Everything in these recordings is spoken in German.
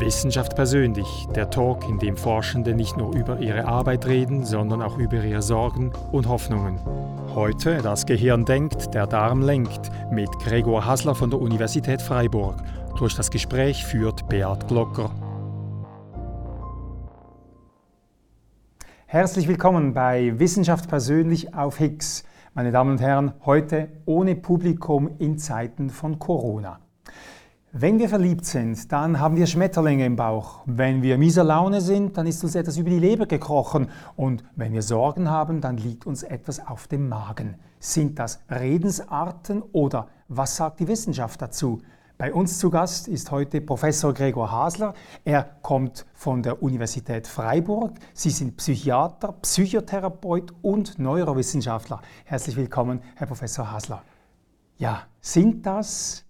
Wissenschaft persönlich, der Talk, in dem Forschende nicht nur über ihre Arbeit reden, sondern auch über ihre Sorgen und Hoffnungen. Heute das Gehirn denkt, der Darm lenkt mit Gregor Hasler von der Universität Freiburg. Durch das Gespräch führt Beat Glocker. Herzlich willkommen bei Wissenschaft persönlich auf Higgs. Meine Damen und Herren, heute ohne Publikum in Zeiten von Corona. Wenn wir verliebt sind, dann haben wir Schmetterlinge im Bauch. Wenn wir mieser Laune sind, dann ist uns etwas über die Leber gekrochen. Und wenn wir Sorgen haben, dann liegt uns etwas auf dem Magen. Sind das Redensarten oder was sagt die Wissenschaft dazu? Bei uns zu Gast ist heute Professor Gregor Hasler. Er kommt von der Universität Freiburg. Sie sind Psychiater, Psychotherapeut und Neurowissenschaftler. Herzlich willkommen, Herr Professor Hasler. Ja, sind das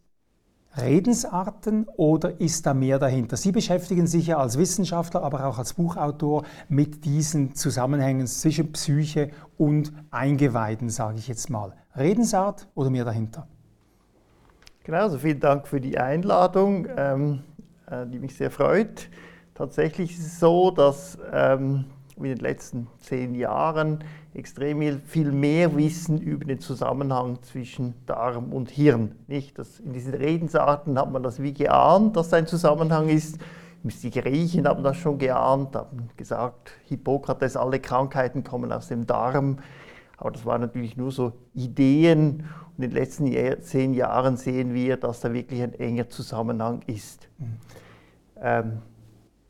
Redensarten oder ist da mehr dahinter? Sie beschäftigen sich ja als Wissenschaftler, aber auch als Buchautor mit diesen Zusammenhängen zwischen Psyche und Eingeweiden, sage ich jetzt mal. Redensart oder mehr dahinter? Genau, also vielen Dank für die Einladung, ähm, äh, die mich sehr freut. Tatsächlich ist es so, dass ähm, in den letzten zehn Jahren extrem viel mehr wissen über den Zusammenhang zwischen Darm und Hirn. Nicht? Das, in diesen Redensarten hat man das wie geahnt, dass da ein Zusammenhang ist. Die Griechen haben das schon geahnt, haben gesagt, Hippokrates, alle Krankheiten kommen aus dem Darm. Aber das waren natürlich nur so Ideen. Und in den letzten zehn Jahren sehen wir, dass da wirklich ein enger Zusammenhang ist. Mhm. Ähm,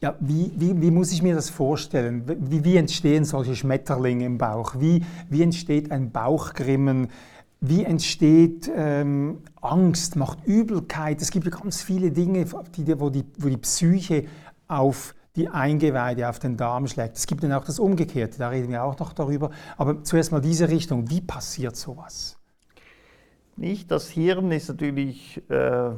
ja, wie, wie, wie, muss ich mir das vorstellen? Wie, wie entstehen solche Schmetterlinge im Bauch? Wie, entsteht ein Bauchgrimmen? Wie entsteht ähm, Angst, macht Übelkeit? Es gibt ja ganz viele Dinge, die, wo, die, wo die Psyche auf die Eingeweide, auf den Darm schlägt. Es gibt dann auch das Umgekehrte, da reden wir auch noch darüber. Aber zuerst mal diese Richtung. Wie passiert sowas? Nicht, das Hirn ist natürlich äh,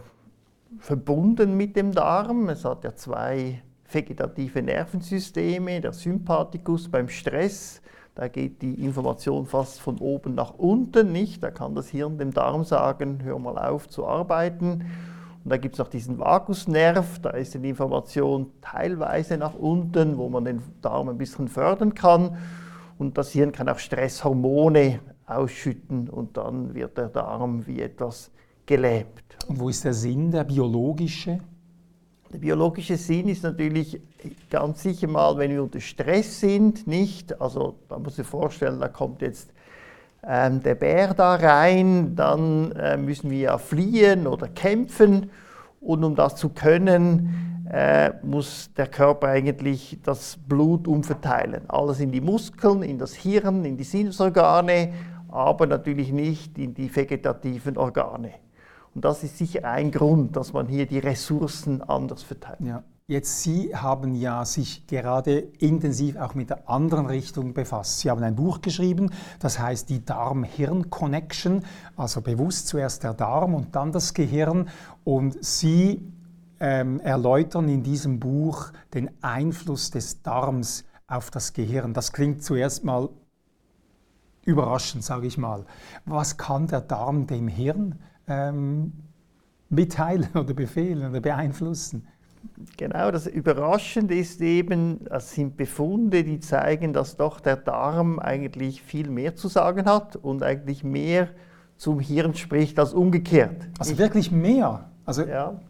verbunden mit dem Darm. Es hat ja zwei vegetative Nervensysteme, der Sympathikus beim Stress. Da geht die Information fast von oben nach unten, nicht? Da kann das Hirn dem Darm sagen, hör mal auf zu arbeiten. Und da gibt es noch diesen Vagusnerv, da ist die Information teilweise nach unten, wo man den Darm ein bisschen fördern kann. Und das Hirn kann auch Stresshormone ausschütten und dann wird der Darm wie etwas gelähmt. Und wo ist der Sinn, der biologische? Der biologische Sinn ist natürlich ganz sicher mal, wenn wir unter Stress sind, nicht. Also da muss ich vorstellen, da kommt jetzt ähm, der Bär da rein, dann äh, müssen wir ja fliehen oder kämpfen. Und um das zu können, äh, muss der Körper eigentlich das Blut umverteilen. Alles in die Muskeln, in das Hirn, in die Sinnesorgane, aber natürlich nicht in die vegetativen Organe. Und das ist sicher ein Grund, dass man hier die Ressourcen anders verteilt. Ja. Jetzt Sie haben ja sich gerade intensiv auch mit der anderen Richtung befasst. Sie haben ein Buch geschrieben, das heißt die Darm-Hirn-Connection, also bewusst zuerst der Darm und dann das Gehirn. Und Sie ähm, erläutern in diesem Buch den Einfluss des Darms auf das Gehirn. Das klingt zuerst mal überraschend, sage ich mal. Was kann der Darm dem Hirn ähm, mitteilen oder befehlen oder beeinflussen. Genau, das Überraschende ist eben, es sind Befunde, die zeigen, dass doch der Darm eigentlich viel mehr zu sagen hat und eigentlich mehr zum Hirn spricht als umgekehrt. Also wirklich mehr? Also, ja.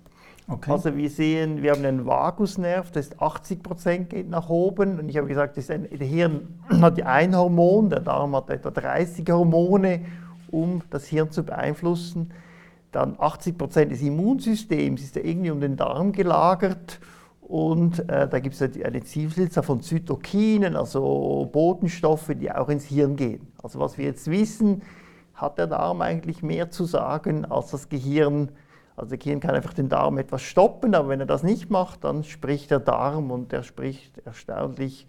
Okay. Also wir sehen, wir haben einen Vagusnerv, das ist 80 Prozent geht nach oben und ich habe gesagt, das ein, der Hirn hat ein Hormon, der Darm hat etwa 30 Hormone, um das Hirn zu beeinflussen dann 80 Prozent des Immunsystems ist ja irgendwie um den Darm gelagert und äh, da gibt es eine Vielzahl von Zytokinen, also Botenstoffe, die auch ins Hirn gehen. Also was wir jetzt wissen, hat der Darm eigentlich mehr zu sagen als das Gehirn. Also der Gehirn kann einfach den Darm etwas stoppen, aber wenn er das nicht macht, dann spricht der Darm und der spricht erstaunlich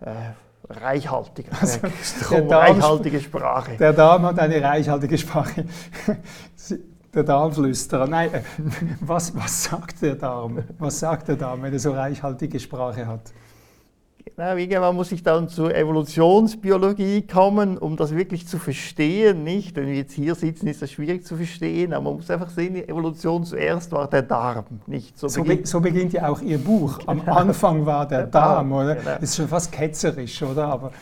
äh, reichhaltig, also, äh, reichhaltige Sprache. Der Darm hat eine reichhaltige Sprache. Der Darmflüsterer. Nein, äh, was, was sagt der Darm? Was sagt der Darm, wenn er so reichhaltige Sprache hat? Genau, irgendwann muss ich dann zur Evolutionsbiologie kommen, um das wirklich zu verstehen. Nicht, wenn wir jetzt hier sitzen, ist das schwierig zu verstehen, aber man muss einfach sehen, Evolution zuerst war der Darm. Nicht? So, so, beginnt, be so beginnt ja auch Ihr Buch. Am genau. Anfang war der, der Darm, Darm, oder? Genau. Das ist schon fast ketzerisch, oder? Aber,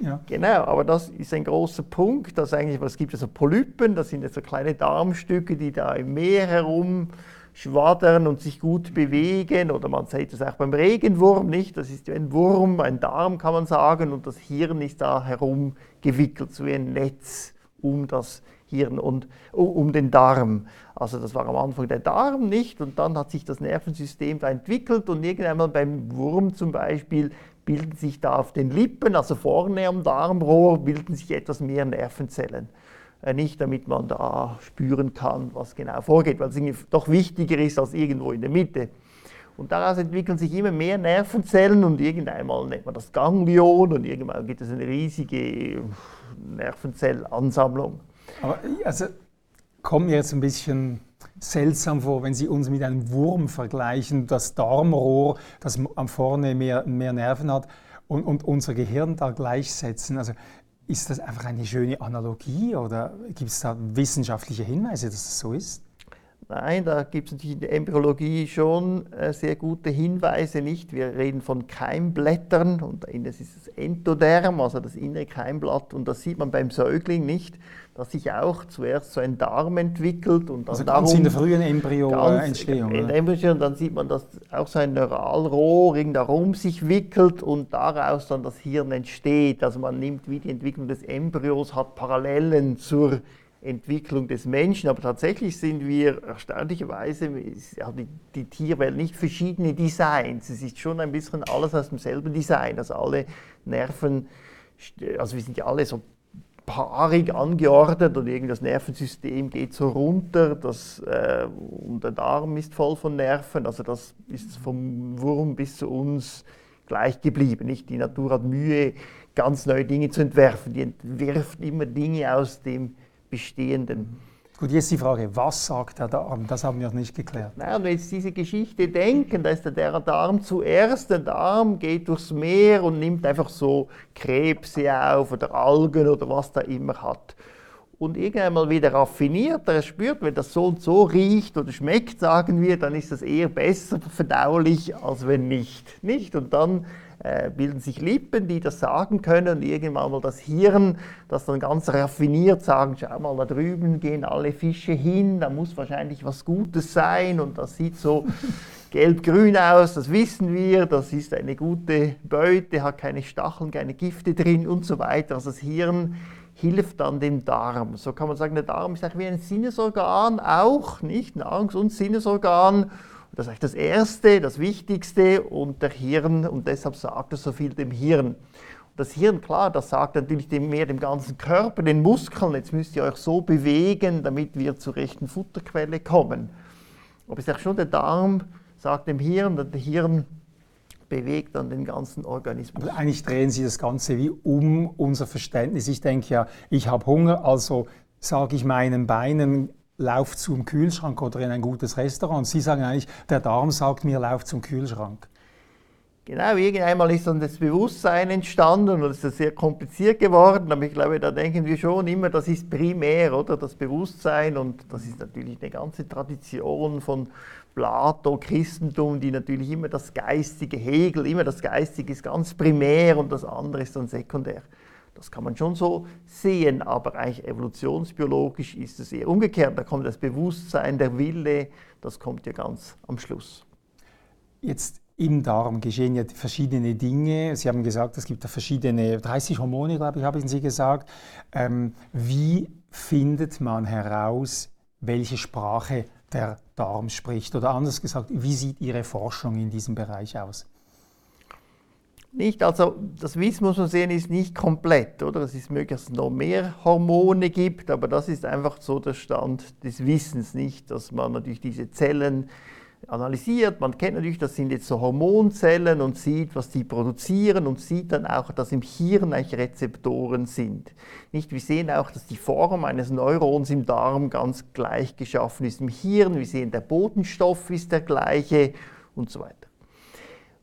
ja. Genau, aber das ist ein großer Punkt, dass eigentlich, was gibt es so Polypen, das sind jetzt so kleine Darmstücke, die da im Meer herum schwaddern und sich gut bewegen. Oder man sieht es auch beim Regenwurm nicht. Das ist ein Wurm, ein Darm kann man sagen. Und das Hirn ist da herum gewickelt, so wie ein Netz um das Hirn und um den Darm. Also das war am Anfang der Darm nicht und dann hat sich das Nervensystem da entwickelt und irgendwann beim Wurm zum Beispiel bilden sich da auf den Lippen, also vorne am Darmrohr, bilden sich etwas mehr Nervenzellen. Äh, nicht, damit man da spüren kann, was genau vorgeht, weil es doch wichtiger ist als irgendwo in der Mitte. Und daraus entwickeln sich immer mehr Nervenzellen und irgendeinmal nennt man das Ganglion und irgendwann gibt es eine riesige Nervenzellansammlung. Aber also kommt mir jetzt ein bisschen seltsam vor, wenn Sie uns mit einem Wurm vergleichen, das Darmrohr, das am vorne mehr, mehr Nerven hat, und, und unser Gehirn da gleichsetzen. Also ist das einfach eine schöne Analogie oder gibt es da wissenschaftliche Hinweise, dass es so ist? Nein, da gibt es natürlich in der Embryologie schon äh, sehr gute Hinweise, nicht? Wir reden von Keimblättern und das ist das Entoderm, also das innere Keimblatt und das sieht man beim Säugling nicht, dass sich auch zuerst so ein Darm entwickelt und dann also ganz darum, in der frühen Embryo-Entstehung. In der Embryo und dann sieht man, dass auch so ein Neuralrohr darum sich wickelt und daraus dann das Hirn entsteht. Also man nimmt wie die Entwicklung des Embryos, hat Parallelen zur Entwicklung des Menschen, aber tatsächlich sind wir erstaunlicherweise, hat die, die, Tierwelt nicht verschiedene Designs. Es ist schon ein bisschen alles aus demselben Design. Also alle Nerven, also wir sind ja alle so paarig angeordnet und irgendwie das Nervensystem geht so runter das, äh, und der Darm ist voll von Nerven. Also das ist vom Wurm bis zu uns gleich geblieben. Nicht? Die Natur hat Mühe, ganz neue Dinge zu entwerfen. Die entwirft immer Dinge aus dem Bestehenden. Gut, jetzt die Frage, was sagt der Darm? Das haben wir noch nicht geklärt. Na, wenn jetzt diese Geschichte denken, da ist der Darm zuerst, der Darm geht durchs Meer und nimmt einfach so Krebse auf oder Algen oder was da immer hat. Und irgendwann mal wieder raffiniert, er spürt, wenn das so und so riecht oder schmeckt, sagen wir, dann ist das eher besser verdaulich, als wenn nicht. nicht? Und dann bilden sich Lippen, die das sagen können und irgendwann mal das Hirn, das dann ganz raffiniert sagen, schau mal, da drüben gehen alle Fische hin, da muss wahrscheinlich was Gutes sein und das sieht so gelb-grün aus, das wissen wir, das ist eine gute Beute, hat keine Stacheln, keine Gifte drin und so weiter. Also das Hirn hilft dann dem Darm. So kann man sagen, der Darm ist eigentlich wie ein Sinnesorgan auch, nicht? Nahrungs- und Sinnesorgan das ist eigentlich das Erste, das Wichtigste und der Hirn, und deshalb sagt er so viel dem Hirn. Das Hirn, klar, das sagt natürlich dem, mehr dem ganzen Körper, den Muskeln, jetzt müsst ihr euch so bewegen, damit wir zur rechten Futterquelle kommen. Aber es ist auch schon der Darm, sagt dem Hirn, der Hirn bewegt dann den ganzen Organismus. Aber eigentlich drehen Sie das Ganze wie um unser Verständnis. Ich denke ja, ich habe Hunger, also sage ich meinen Beinen, lauf zum Kühlschrank oder in ein gutes Restaurant. Sie sagen eigentlich, der Darm sagt mir, lauf zum Kühlschrank. Genau, irgendeinmal ist dann das Bewusstsein entstanden und es ist sehr kompliziert geworden, aber ich glaube, da denken wir schon immer, das ist primär, oder? Das Bewusstsein und das ist natürlich eine ganze Tradition von Plato, Christentum, die natürlich immer das Geistige, Hegel, immer das Geistige ist ganz primär und das andere ist dann sekundär. Das kann man schon so sehen, aber eigentlich evolutionsbiologisch ist es eher umgekehrt. Da kommt das Bewusstsein, der Wille, das kommt ja ganz am Schluss. Jetzt im Darm geschehen ja verschiedene Dinge. Sie haben gesagt, es gibt da verschiedene, 30 Hormone, glaube ich, haben Sie gesagt. Ähm, wie findet man heraus, welche Sprache der Darm spricht? Oder anders gesagt, wie sieht Ihre Forschung in diesem Bereich aus? Nicht, also das Wissen muss man sehen, ist nicht komplett, oder? Es ist möglich, dass es noch mehr Hormone gibt, aber das ist einfach so der Stand des Wissens, nicht, dass man natürlich diese Zellen analysiert. Man kennt natürlich, das sind jetzt so Hormonzellen und sieht, was die produzieren und sieht dann auch, dass im Hirn eigentlich Rezeptoren sind. Nicht, wir sehen auch, dass die Form eines Neurons im Darm ganz gleich geschaffen ist im Hirn. Wir sehen, der Bodenstoff ist der gleiche und so weiter.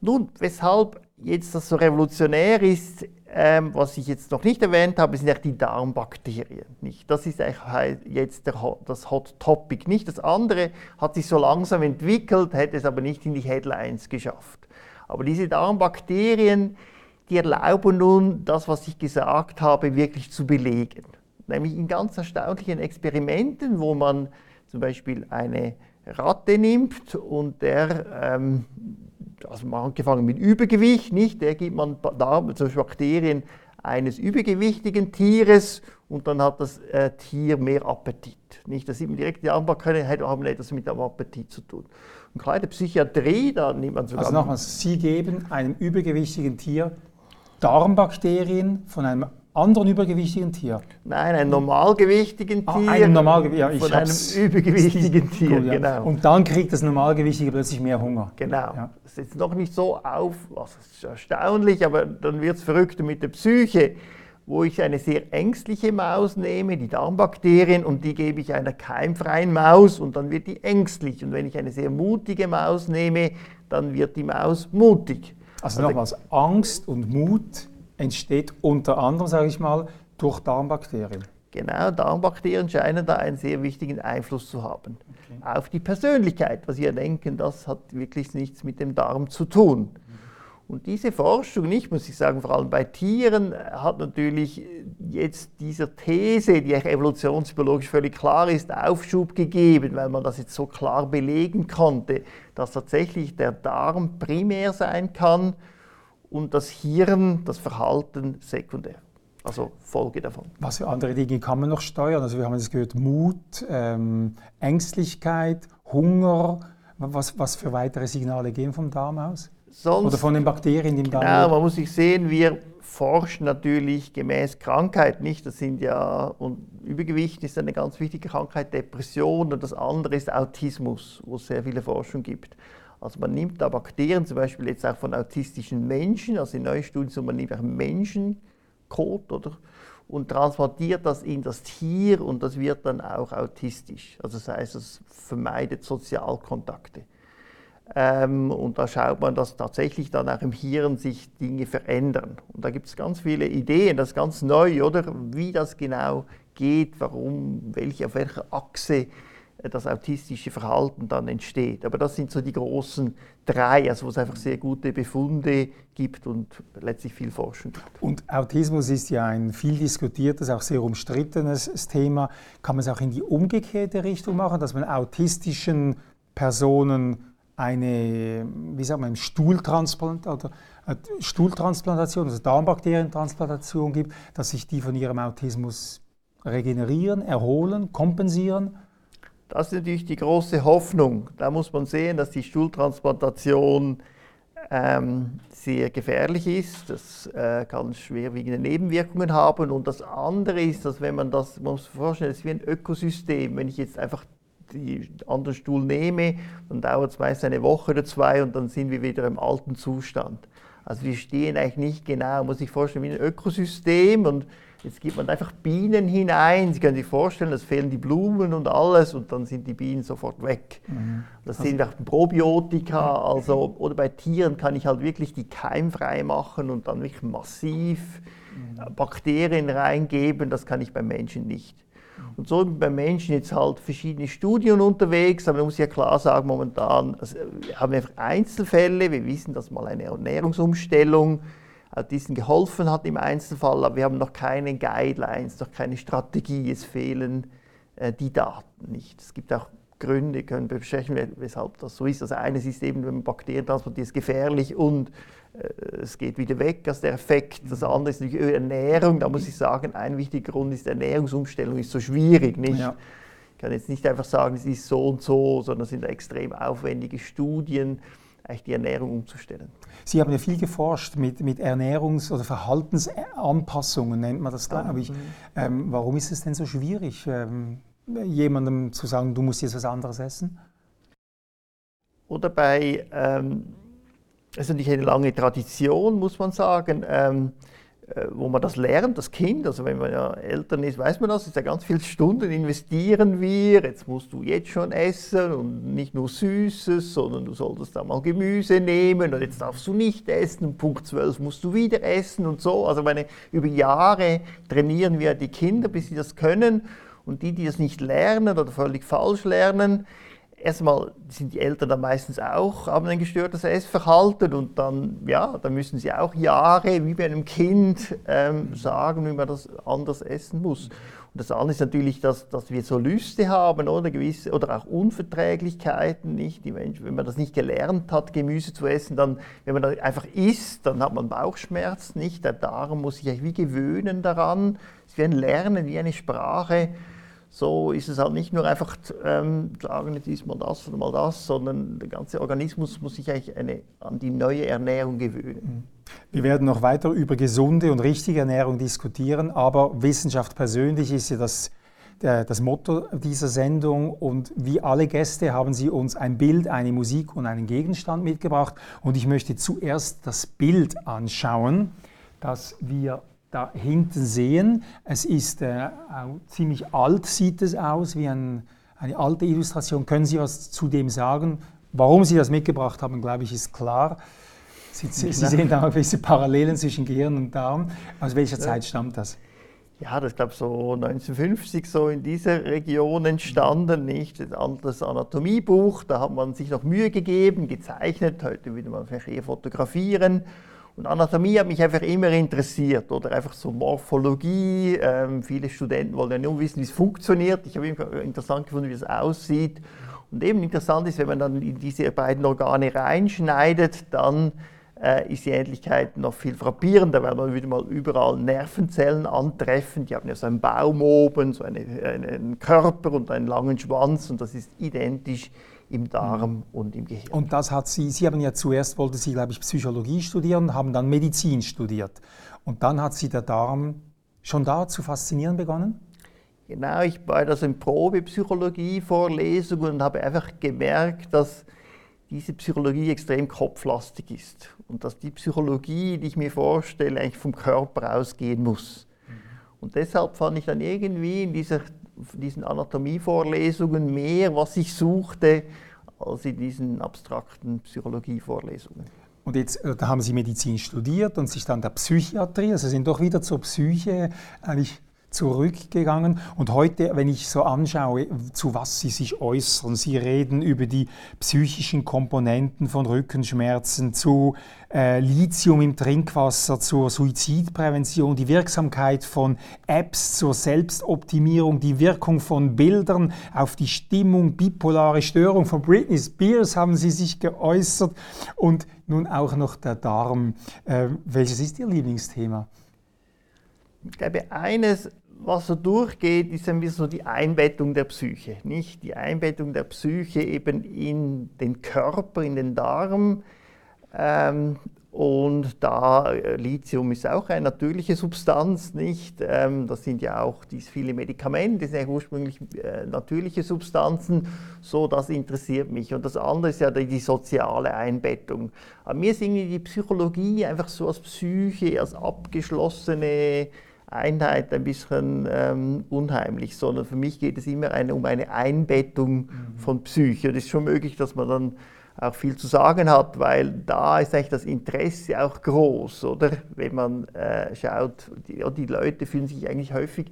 Nun, weshalb jetzt das so revolutionär ist, ähm, was ich jetzt noch nicht erwähnt habe, sind eigentlich die Darmbakterien. Nicht? Das ist jetzt der, das Hot Topic. Nicht das andere hat sich so langsam entwickelt, hätte es aber nicht in die Headlines geschafft. Aber diese Darmbakterien, die erlauben nun, das, was ich gesagt habe, wirklich zu belegen. Nämlich in ganz erstaunlichen Experimenten, wo man zum Beispiel eine Ratte nimmt und der ähm, also mal angefangen mit Übergewicht, nicht? Der gibt man da, zum Beispiel Bakterien eines übergewichtigen Tieres und dann hat das äh, Tier mehr Appetit. Nicht? Da sieht man direkt, die Darmbakterien haben etwas mit dem Appetit zu tun. Und gerade Psychiatrie, da nimmt man sogar... Also nochmals, Sie geben einem übergewichtigen Tier Darmbakterien von einem anderen übergewichtigen Tier? Nein, einem normalgewichtigen ah, Tier. Ah, einem Normalgewichtigen, ja, Von einem übergewichtigen Tier, gut, ja. genau. Und dann kriegt das Normalgewichtige plötzlich mehr Hunger. Genau. Ja. Das ist jetzt noch nicht so auf, also ist erstaunlich, aber dann wird es verrückter mit der Psyche, wo ich eine sehr ängstliche Maus nehme, die Darmbakterien, und die gebe ich einer keimfreien Maus und dann wird die ängstlich. Und wenn ich eine sehr mutige Maus nehme, dann wird die Maus mutig. Also, also nochmals, Angst und Mut entsteht unter anderem, sage ich mal, durch Darmbakterien. Genau, Darmbakterien scheinen da einen sehr wichtigen Einfluss zu haben. Okay. Auf die Persönlichkeit, was wir denken, das hat wirklich nichts mit dem Darm zu tun. Und diese Forschung, nicht muss ich sagen, vor allem bei Tieren, hat natürlich jetzt dieser These, die evolutionsbiologisch völlig klar ist, Aufschub gegeben, weil man das jetzt so klar belegen konnte, dass tatsächlich der Darm primär sein kann und das Hirn, das Verhalten sekundär. Also Folge davon. Was für andere Dinge kann man noch steuern? Also wir haben jetzt gehört, Mut, ähm, Ängstlichkeit, Hunger. Was, was für weitere Signale gehen vom Darm aus? Sonst, Oder von den Bakterien im Darm? Genau, man muss sich sehen, wir forschen natürlich gemäß Krankheit nicht. Das sind ja, und Übergewicht ist eine ganz wichtige Krankheit, Depression und das andere ist Autismus, wo es sehr viele Forschung gibt. Also man nimmt da Bakterien, zum Beispiel jetzt auch von autistischen Menschen, also in neuen Studien, so man nimmt auch Menschenkot oder, und transportiert das in das Tier und das wird dann auch autistisch. Also das heißt, es vermeidet Sozialkontakte. Ähm, und da schaut man, dass tatsächlich dann auch im Hirn sich Dinge verändern. Und da gibt es ganz viele Ideen, das ist ganz neu, oder? Wie das genau geht, warum, welche, auf welcher Achse das autistische Verhalten dann entsteht. Aber das sind so die großen drei, also wo es einfach sehr gute Befunde gibt und letztlich viel Forschung gibt. Und Autismus ist ja ein viel diskutiertes, auch sehr umstrittenes Thema. Kann man es auch in die umgekehrte Richtung machen, dass man autistischen Personen eine, wie sagt man, äh, Stuhltransplantation, also Darmbakterientransplantation gibt, dass sich die von ihrem Autismus regenerieren, erholen, kompensieren? Das ist natürlich die große Hoffnung. Da muss man sehen, dass die Stuhltransplantation ähm, sehr gefährlich ist. Das äh, kann schwerwiegende Nebenwirkungen haben. Und das andere ist, dass wenn man das, man muss sich vorstellen, es ist wie ein Ökosystem. Wenn ich jetzt einfach den anderen Stuhl nehme, dann dauert es meist eine Woche oder zwei und dann sind wir wieder im alten Zustand. Also wir stehen eigentlich nicht genau, muss sich vorstellen, wie ein Ökosystem und Jetzt gibt man einfach Bienen hinein. Sie können sich vorstellen, es fehlen die Blumen und alles und dann sind die Bienen sofort weg. Mhm. Das sind auch Probiotika. Also, oder bei Tieren kann ich halt wirklich die keimfrei machen und dann wirklich massiv mhm. Bakterien reingeben. Das kann ich beim Menschen nicht. Und so sind beim Menschen jetzt halt verschiedene Studien unterwegs, aber man muss ja klar sagen, momentan also haben wir einfach Einzelfälle. Wir wissen, dass mal eine Ernährungsumstellung diesen geholfen hat im Einzelfall, aber wir haben noch keine Guidelines, noch keine Strategie, es fehlen äh, die Daten nicht. Es gibt auch Gründe, können wir besprechen, weshalb das so ist. Also eines ist eben, wenn man Bakterien transportiert, ist gefährlich und äh, es geht wieder weg, also der Effekt. Das andere ist natürlich Ernährung, da muss ich sagen, ein wichtiger Grund ist, Ernährungsumstellung ist so schwierig, nicht? Ja. Ich kann jetzt nicht einfach sagen, es ist so und so, sondern es sind extrem aufwendige Studien, eigentlich die Ernährung umzustellen. Sie haben ja viel geforscht mit, mit Ernährungs- oder Verhaltensanpassungen, nennt man das, glaube ich. Mhm. Ähm, warum ist es denn so schwierig, ähm, jemandem zu sagen, du musst jetzt was anderes essen? Oder bei, ähm, es ist natürlich eine lange Tradition, muss man sagen. Ähm, äh, wo man das lernt, das Kind, also wenn man ja Eltern ist, weiß man das, ist ja ganz viele Stunden investieren wir, jetzt musst du jetzt schon essen und nicht nur Süßes, sondern du solltest da mal Gemüse nehmen und jetzt darfst du nicht essen. Punkt 12 musst du wieder essen und so. Also meine, über Jahre trainieren wir die Kinder, bis sie das können. Und die, die das nicht lernen oder völlig falsch lernen, erstmal sind die Eltern dann meistens auch, haben ein gestörtes Essverhalten und dann, ja, dann müssen sie auch Jahre, wie bei einem Kind, ähm, sagen, wie man das anders essen muss. Und das andere ist natürlich, dass, dass wir so Lüste haben oder gewisse oder auch Unverträglichkeiten, nicht? Die Menschen, wenn man das nicht gelernt hat, Gemüse zu essen, dann, wenn man das einfach isst, dann hat man Bauchschmerzen, nicht? Der Darm muss sich wie gewöhnen daran. Es ist wie ein Lernen, wie eine Sprache so ist es halt nicht nur einfach ähm, sagen, jetzt ist mal das oder mal das, sondern der ganze Organismus muss sich eigentlich eine, an die neue Ernährung gewöhnen. Mhm. Wir werden noch weiter über gesunde und richtige Ernährung diskutieren, aber Wissenschaft persönlich ist ja das, der, das Motto dieser Sendung und wie alle Gäste haben Sie uns ein Bild, eine Musik und einen Gegenstand mitgebracht und ich möchte zuerst das Bild anschauen, das wir da hinten sehen. Es ist äh, ziemlich alt, sieht es aus, wie ein, eine alte Illustration. Können Sie was zu dem sagen? Warum Sie das mitgebracht haben, glaube ich, ist klar. Sie, Sie, sehen da gewisse Parallelen zwischen Gehirn und Darm. Aus welcher ja. Zeit stammt das? Ja, das glaube so 1950 so in dieser Region entstanden, nicht? Das Anatomiebuch, da hat man sich noch Mühe gegeben, gezeichnet, heute würde man vielleicht eher fotografieren und Anatomie hat mich einfach immer interessiert oder einfach so Morphologie. Ähm, viele Studenten wollen ja nur wissen, wie es funktioniert. Ich habe immer interessant gefunden, wie es aussieht. Und eben interessant ist, wenn man dann in diese beiden Organe reinschneidet, dann äh, ist die Ähnlichkeit noch viel frappierender, weil man wieder mal überall Nervenzellen antreffen. Die haben ja so einen Baum oben, so eine, einen Körper und einen langen Schwanz und das ist identisch im Darm und im Gehirn. Und das hat Sie, Sie haben ja zuerst, wollte Sie, glaube ich, Psychologie studieren, haben dann Medizin studiert. Und dann hat Sie der Darm schon da zu faszinieren begonnen? Genau, ich war da so in Probepsychologie-Vorlesungen und habe einfach gemerkt, dass diese Psychologie extrem kopflastig ist und dass die Psychologie, die ich mir vorstelle, eigentlich vom Körper ausgehen muss. Mhm. Und deshalb fand ich dann irgendwie in dieser diesen Anatomievorlesungen mehr, was ich suchte, als in diesen abstrakten Psychologievorlesungen. Und jetzt äh, da haben Sie Medizin studiert und sich dann der Psychiatrie, also sind doch wieder zur Psyche eigentlich zurückgegangen. Und heute, wenn ich so anschaue, zu was Sie sich äußern, Sie reden über die psychischen Komponenten von Rückenschmerzen, zu äh, Lithium im Trinkwasser, zur Suizidprävention, die Wirksamkeit von Apps zur Selbstoptimierung, die Wirkung von Bildern auf die Stimmung, bipolare Störung von Britney Spears haben Sie sich geäußert und nun auch noch der Darm. Äh, welches ist Ihr Lieblingsthema? Ich glaube, eines was so durchgeht, ist ein bisschen so die Einbettung der Psyche. Nicht? Die Einbettung der Psyche eben in den Körper, in den Darm. Ähm, und da äh, Lithium ist auch eine natürliche Substanz, nicht? Ähm, das sind ja auch dies viele Medikamente, das sind ja ursprünglich äh, natürliche Substanzen. So, das interessiert mich. Und das andere ist ja die, die soziale Einbettung. Aber mir ist irgendwie die Psychologie einfach so als Psyche, als abgeschlossene Einheit ein bisschen ähm, unheimlich, sondern für mich geht es immer eine, um eine Einbettung mhm. von Psyche. Und es ist schon möglich, dass man dann auch viel zu sagen hat, weil da ist eigentlich das Interesse auch groß, oder? Wenn man äh, schaut, die, die, Leute fühlen sich eigentlich häufig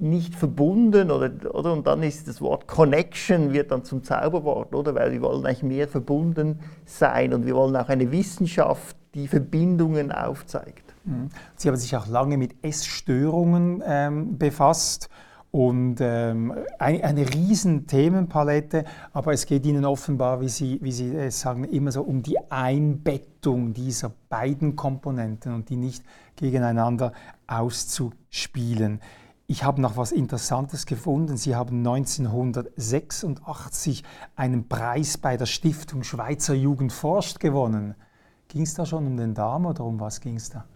nicht verbunden oder, oder und dann ist das Wort Connection wird dann zum Zauberwort, oder? Weil wir wollen eigentlich mehr verbunden sein und wir wollen auch eine Wissenschaft, die Verbindungen aufzeigt. Mhm. Sie haben sich auch lange mit Essstörungen ähm, befasst und ähm, eine, eine riesen Themenpalette, aber es geht Ihnen offenbar, wie Sie, wie Sie es sagen, immer so um die Einbettung dieser beiden Komponenten und die nicht gegeneinander auszuspielen. Ich habe noch was Interessantes gefunden. Sie haben 1986 einen Preis bei der Stiftung Schweizer Jugend forscht gewonnen. Ging es da schon um den Darm oder um was ging es da?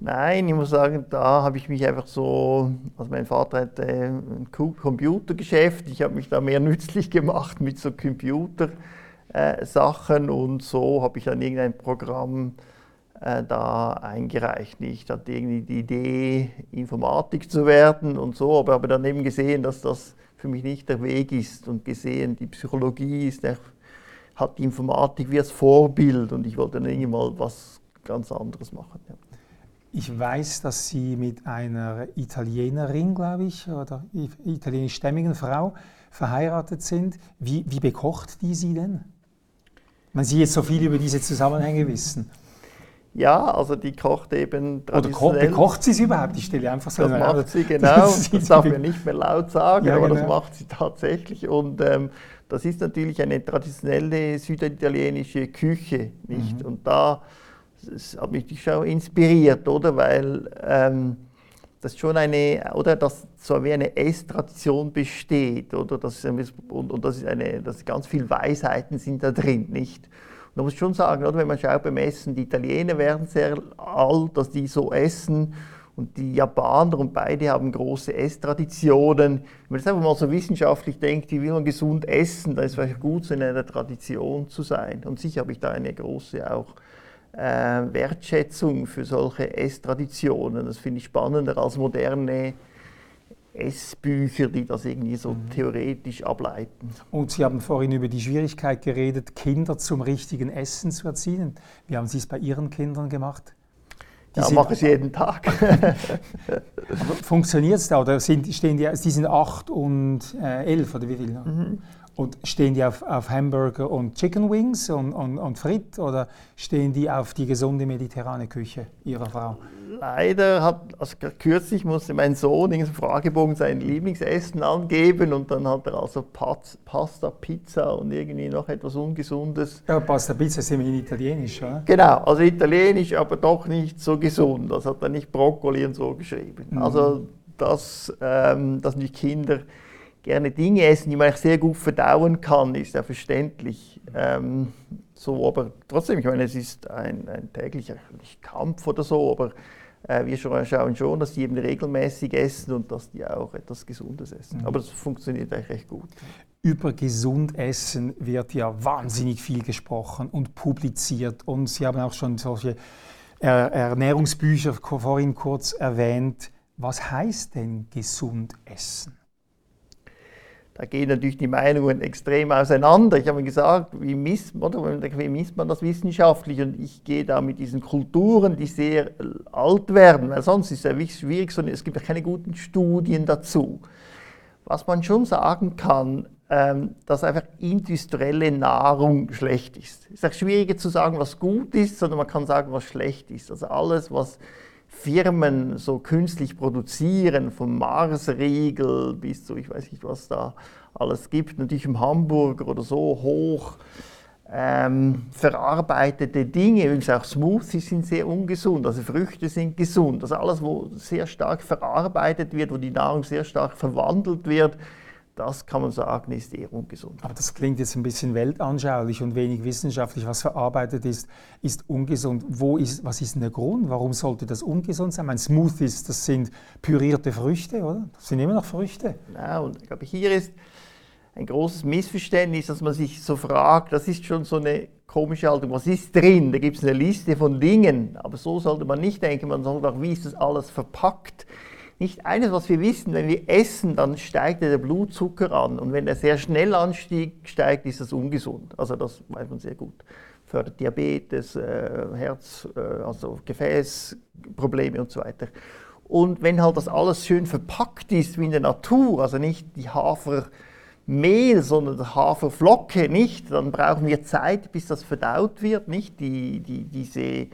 Nein, ich muss sagen, da habe ich mich einfach so, also mein Vater hatte ein Computergeschäft, ich habe mich da mehr nützlich gemacht mit so Computersachen und so habe ich dann irgendein Programm äh, da eingereicht. Ich hatte irgendwie die Idee, Informatik zu werden und so, aber habe dann eben gesehen, dass das für mich nicht der Weg ist und gesehen, die Psychologie ist hat die Informatik wie als Vorbild und ich wollte dann irgendwie mal was ganz anderes machen. Ja. Ich weiß, dass Sie mit einer Italienerin, glaube ich, oder italienischstämmigen Frau verheiratet sind. Wie, wie bekocht die Sie denn? Man Sie jetzt so viel über diese Zusammenhänge wissen. Ja, also die kocht eben traditionell. Oder bekocht sie es überhaupt? Ich stelle einfach so Das macht sie, genau. Das, das darf man nicht mehr laut sagen, ja, aber genau. das macht sie tatsächlich. Und ähm, das ist natürlich eine traditionelle süditalienische Küche, nicht? Mhm. Und da hat mich schon inspiriert, oder? Weil ähm, das schon eine, oder dass so wie eine Esstradition besteht, oder? Das ist, und, und das ist eine, dass ganz viele Weisheiten sind da drin, nicht? man muss schon sagen, oder, wenn man schaut beim Essen, die Italiener werden sehr alt, dass die so essen und die Japaner und beide haben große Esstraditionen. Wenn man das einfach mal so wissenschaftlich denkt, wie will man gesund essen, dann ist es vielleicht gut, so in einer Tradition zu sein. Und sicher habe ich da eine große auch Wertschätzung für solche Esstraditionen. Das finde ich spannender als moderne Essbücher, die das irgendwie so mhm. theoretisch ableiten. Und Sie haben vorhin über die Schwierigkeit geredet, Kinder zum richtigen Essen zu erziehen. Wie haben Sie es bei Ihren Kindern gemacht? Die ja, mache ich jeden Tag. Funktioniert es da? Oder sind, stehen die, die sind acht und äh, elf oder wie viel? Mhm. Und stehen die auf, auf Hamburger und Chicken Wings und, und, und Frit oder stehen die auf die gesunde mediterrane Küche Ihrer Frau? Leider hat, also kürzlich musste mein Sohn in diesem Fragebogen sein Lieblingsessen angeben und dann hat er also Pasta, Pizza und irgendwie noch etwas Ungesundes. Ja, Pasta, Pizza ist immerhin italienisch, oder? Genau, also italienisch, aber doch nicht so gesund. Das hat er nicht Brokkoli und so geschrieben. Mhm. Also, dass, ähm, dass die Kinder gerne Dinge essen, die man sehr gut verdauen kann, ist ja verständlich. Ähm, so, aber trotzdem, ich meine, es ist ein, ein täglicher Kampf oder so, aber äh, wir schauen schon, dass die eben regelmäßig essen und dass die auch etwas Gesundes essen. Mhm. Aber das funktioniert eigentlich recht gut. Über gesund essen wird ja wahnsinnig viel gesprochen und publiziert und Sie haben auch schon solche Ernährungsbücher vorhin kurz erwähnt. Was heißt denn gesund essen? Da gehen natürlich die Meinungen extrem auseinander. Ich habe gesagt, wie misst, oder, wie misst man das wissenschaftlich? Und ich gehe da mit diesen Kulturen, die sehr alt werden, weil sonst ist es ja schwierig, sondern es gibt ja keine guten Studien dazu. Was man schon sagen kann, ähm, dass einfach industrielle Nahrung schlecht ist. Es ist auch schwieriger zu sagen, was gut ist, sondern man kann sagen, was schlecht ist. Also alles, was Firmen so künstlich produzieren, vom Marsriegel bis zu, ich weiß nicht, was da alles gibt, natürlich im Hamburger oder so hoch ähm, verarbeitete Dinge, übrigens auch Smoothies sind sehr ungesund, also Früchte sind gesund, also alles, wo sehr stark verarbeitet wird, wo die Nahrung sehr stark verwandelt wird, das kann man sagen, ist eher ungesund. Aber das klingt jetzt ein bisschen weltanschaulich und wenig wissenschaftlich. Was verarbeitet ist, ist ungesund. Wo ist, was ist denn der Grund? Warum sollte das ungesund sein? Mein Smoothies, das sind pürierte Früchte, oder? Das sind immer noch Früchte. Ja, und ich glaube, hier ist ein großes Missverständnis, dass man sich so fragt, das ist schon so eine komische Haltung, was ist drin? Da gibt es eine Liste von Dingen, aber so sollte man nicht denken, man sollte auch, wie ist das alles verpackt? Nicht eines, was wir wissen, wenn wir essen, dann steigt der Blutzucker an. Und wenn er sehr schnell ansteigt, ist das ungesund. Also das weiß man sehr gut. Fördert Diabetes, äh, Herz, äh, also Gefäßprobleme und so weiter. Und wenn halt das alles schön verpackt ist wie in der Natur, also nicht die Hafermehl, sondern die Haferflocke, nicht, dann brauchen wir Zeit, bis das verdaut wird, nicht die, die, diese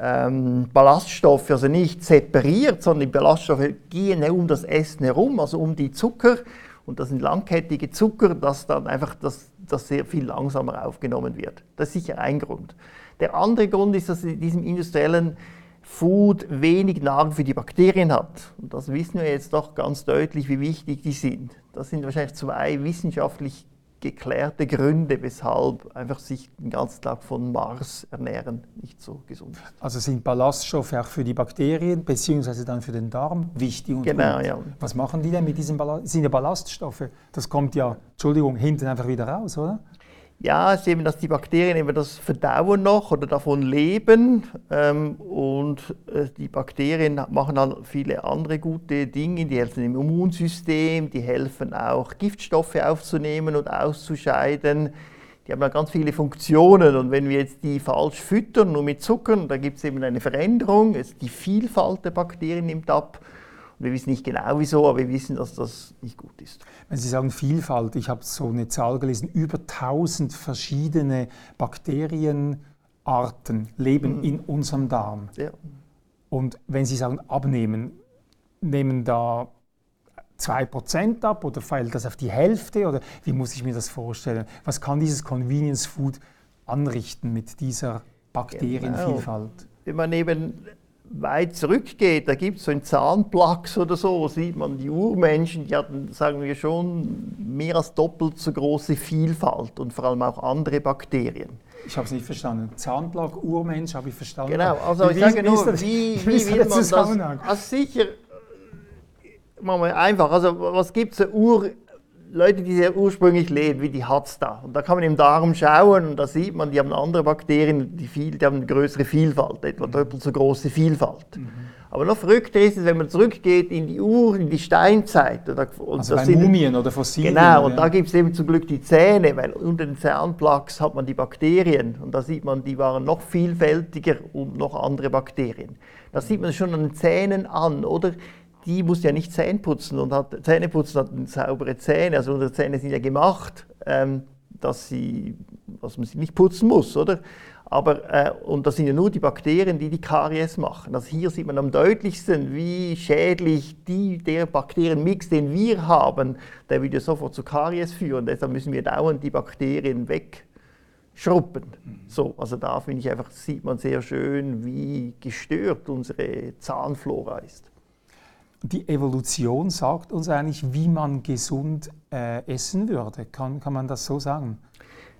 ähm, Ballaststoffe also nicht separiert, sondern die Ballaststoffe gehen um das Essen herum, also um die Zucker. Und das sind langkettige Zucker, dass dann einfach das, das sehr viel langsamer aufgenommen wird. Das ist sicher ein Grund. Der andere Grund ist, dass in diesem industriellen Food wenig Nahrung für die Bakterien hat. Und das wissen wir jetzt doch ganz deutlich, wie wichtig die sind. Das sind wahrscheinlich zwei wissenschaftlich geklärte Gründe, weshalb einfach sich den ganzen Tag von Mars ernähren nicht so gesund ist. Also sind Ballaststoffe auch für die Bakterien bzw. dann für den Darm wichtig und Genau, gut. ja. Was machen die denn mit diesen Ballaststoffen? Das sind ja Ballaststoffe. Das kommt ja, Entschuldigung, hinten einfach wieder raus, oder? Ja, es ist eben, dass die Bakterien eben das verdauen noch oder davon leben. Ähm, und äh, die Bakterien machen dann viele andere gute Dinge. Die helfen im Immunsystem, die helfen auch Giftstoffe aufzunehmen und auszuscheiden. Die haben dann ganz viele Funktionen und wenn wir jetzt die falsch füttern, nur mit Zucker, da gibt es eben eine Veränderung. Die Vielfalt der Bakterien nimmt ab. Wir wissen nicht genau wieso, aber wir wissen, dass das nicht gut ist. Wenn Sie sagen Vielfalt, ich habe so eine Zahl gelesen, über 1000 verschiedene Bakterienarten leben mhm. in unserem Darm. Ja. Und wenn Sie sagen abnehmen, nehmen da 2% ab oder fällt das auf die Hälfte oder wie muss ich mir das vorstellen? Was kann dieses Convenience Food anrichten mit dieser Bakterienvielfalt? Genau. Wenn man eben weit zurückgeht, da gibt es so einen Zahnplax oder so, sieht man die Urmenschen, die hatten, sagen wir schon, mehr als doppelt so große Vielfalt und vor allem auch andere Bakterien. Ich habe es nicht verstanden. Zahnplack, Urmensch habe ich verstanden. Genau, also wie, ich sage nur, wie, wie, wie will man das? Also sicher, machen wir einfach, also was gibt es Ur... Leute, die sehr ursprünglich leben, wie die Hatsta. Und da kann man im Darm schauen und da sieht man, die haben andere Bakterien, die, viel, die haben eine größere Vielfalt, etwa mhm. doppelt so große Vielfalt. Mhm. Aber noch verrückter ist es, wenn man zurückgeht in die Ur, in die Steinzeit. Und also bei sind, Mumien oder Fossilien. Genau, und ja. da gibt es eben zum Glück die Zähne, weil unter den Zahnplaques hat man die Bakterien. Und da sieht man, die waren noch vielfältiger und noch andere Bakterien. Das sieht man schon an den Zähnen an, oder? Die muss ja nicht Zähne putzen und hat, Zähne putzen hat saubere Zähne. Also unsere Zähne sind ja gemacht, ähm, dass, sie, dass man sie nicht putzen muss, oder? Aber, äh, und das sind ja nur die Bakterien, die die Karies machen. Also hier sieht man am deutlichsten, wie schädlich die, der Bakterienmix, den wir haben, der würde sofort zu Karies führen. Deshalb müssen wir dauernd die Bakterien wegschruppen. Mhm. So, also da finde ich einfach, sieht man sehr schön, wie gestört unsere Zahnflora ist die Evolution sagt uns eigentlich, wie man gesund äh, essen würde. Kann, kann man das so sagen?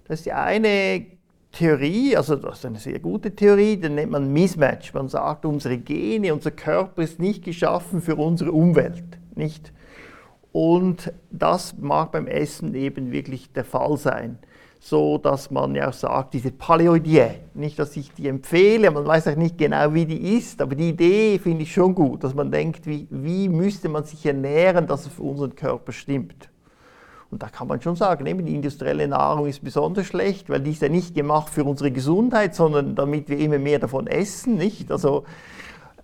Das ist die eine Theorie, also das ist eine sehr gute Theorie, die nennt man Mismatch. Man sagt, unsere Gene, unser Körper ist nicht geschaffen für unsere Umwelt. Nicht? Und das mag beim Essen eben wirklich der Fall sein so dass man ja auch sagt, diese Paleo-Diät, nicht, dass ich die empfehle, man weiß auch nicht genau, wie die ist, aber die Idee finde ich schon gut, dass man denkt, wie, wie müsste man sich ernähren, dass es für unseren Körper stimmt. Und da kann man schon sagen, eben die industrielle Nahrung ist besonders schlecht, weil die ist ja nicht gemacht für unsere Gesundheit, sondern damit wir immer mehr davon essen, nicht? Also,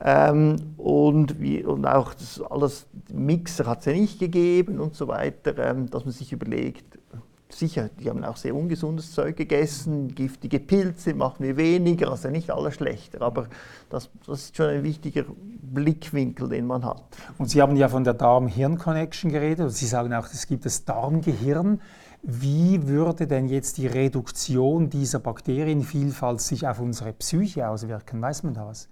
ähm, und, wie, und auch das alles, Mixer hat es ja nicht gegeben und so weiter, ähm, dass man sich überlegt, sicher, die haben auch sehr ungesundes Zeug gegessen, giftige Pilze machen wir weniger, also nicht alles schlechter, aber das, das ist schon ein wichtiger Blickwinkel, den man hat. Und Sie haben ja von der Darm-Hirn-Connection geredet, Sie sagen auch, es gibt das Darmgehirn. Wie würde denn jetzt die Reduktion dieser Bakterienvielfalt sich auf unsere Psyche auswirken? Weiß man da was?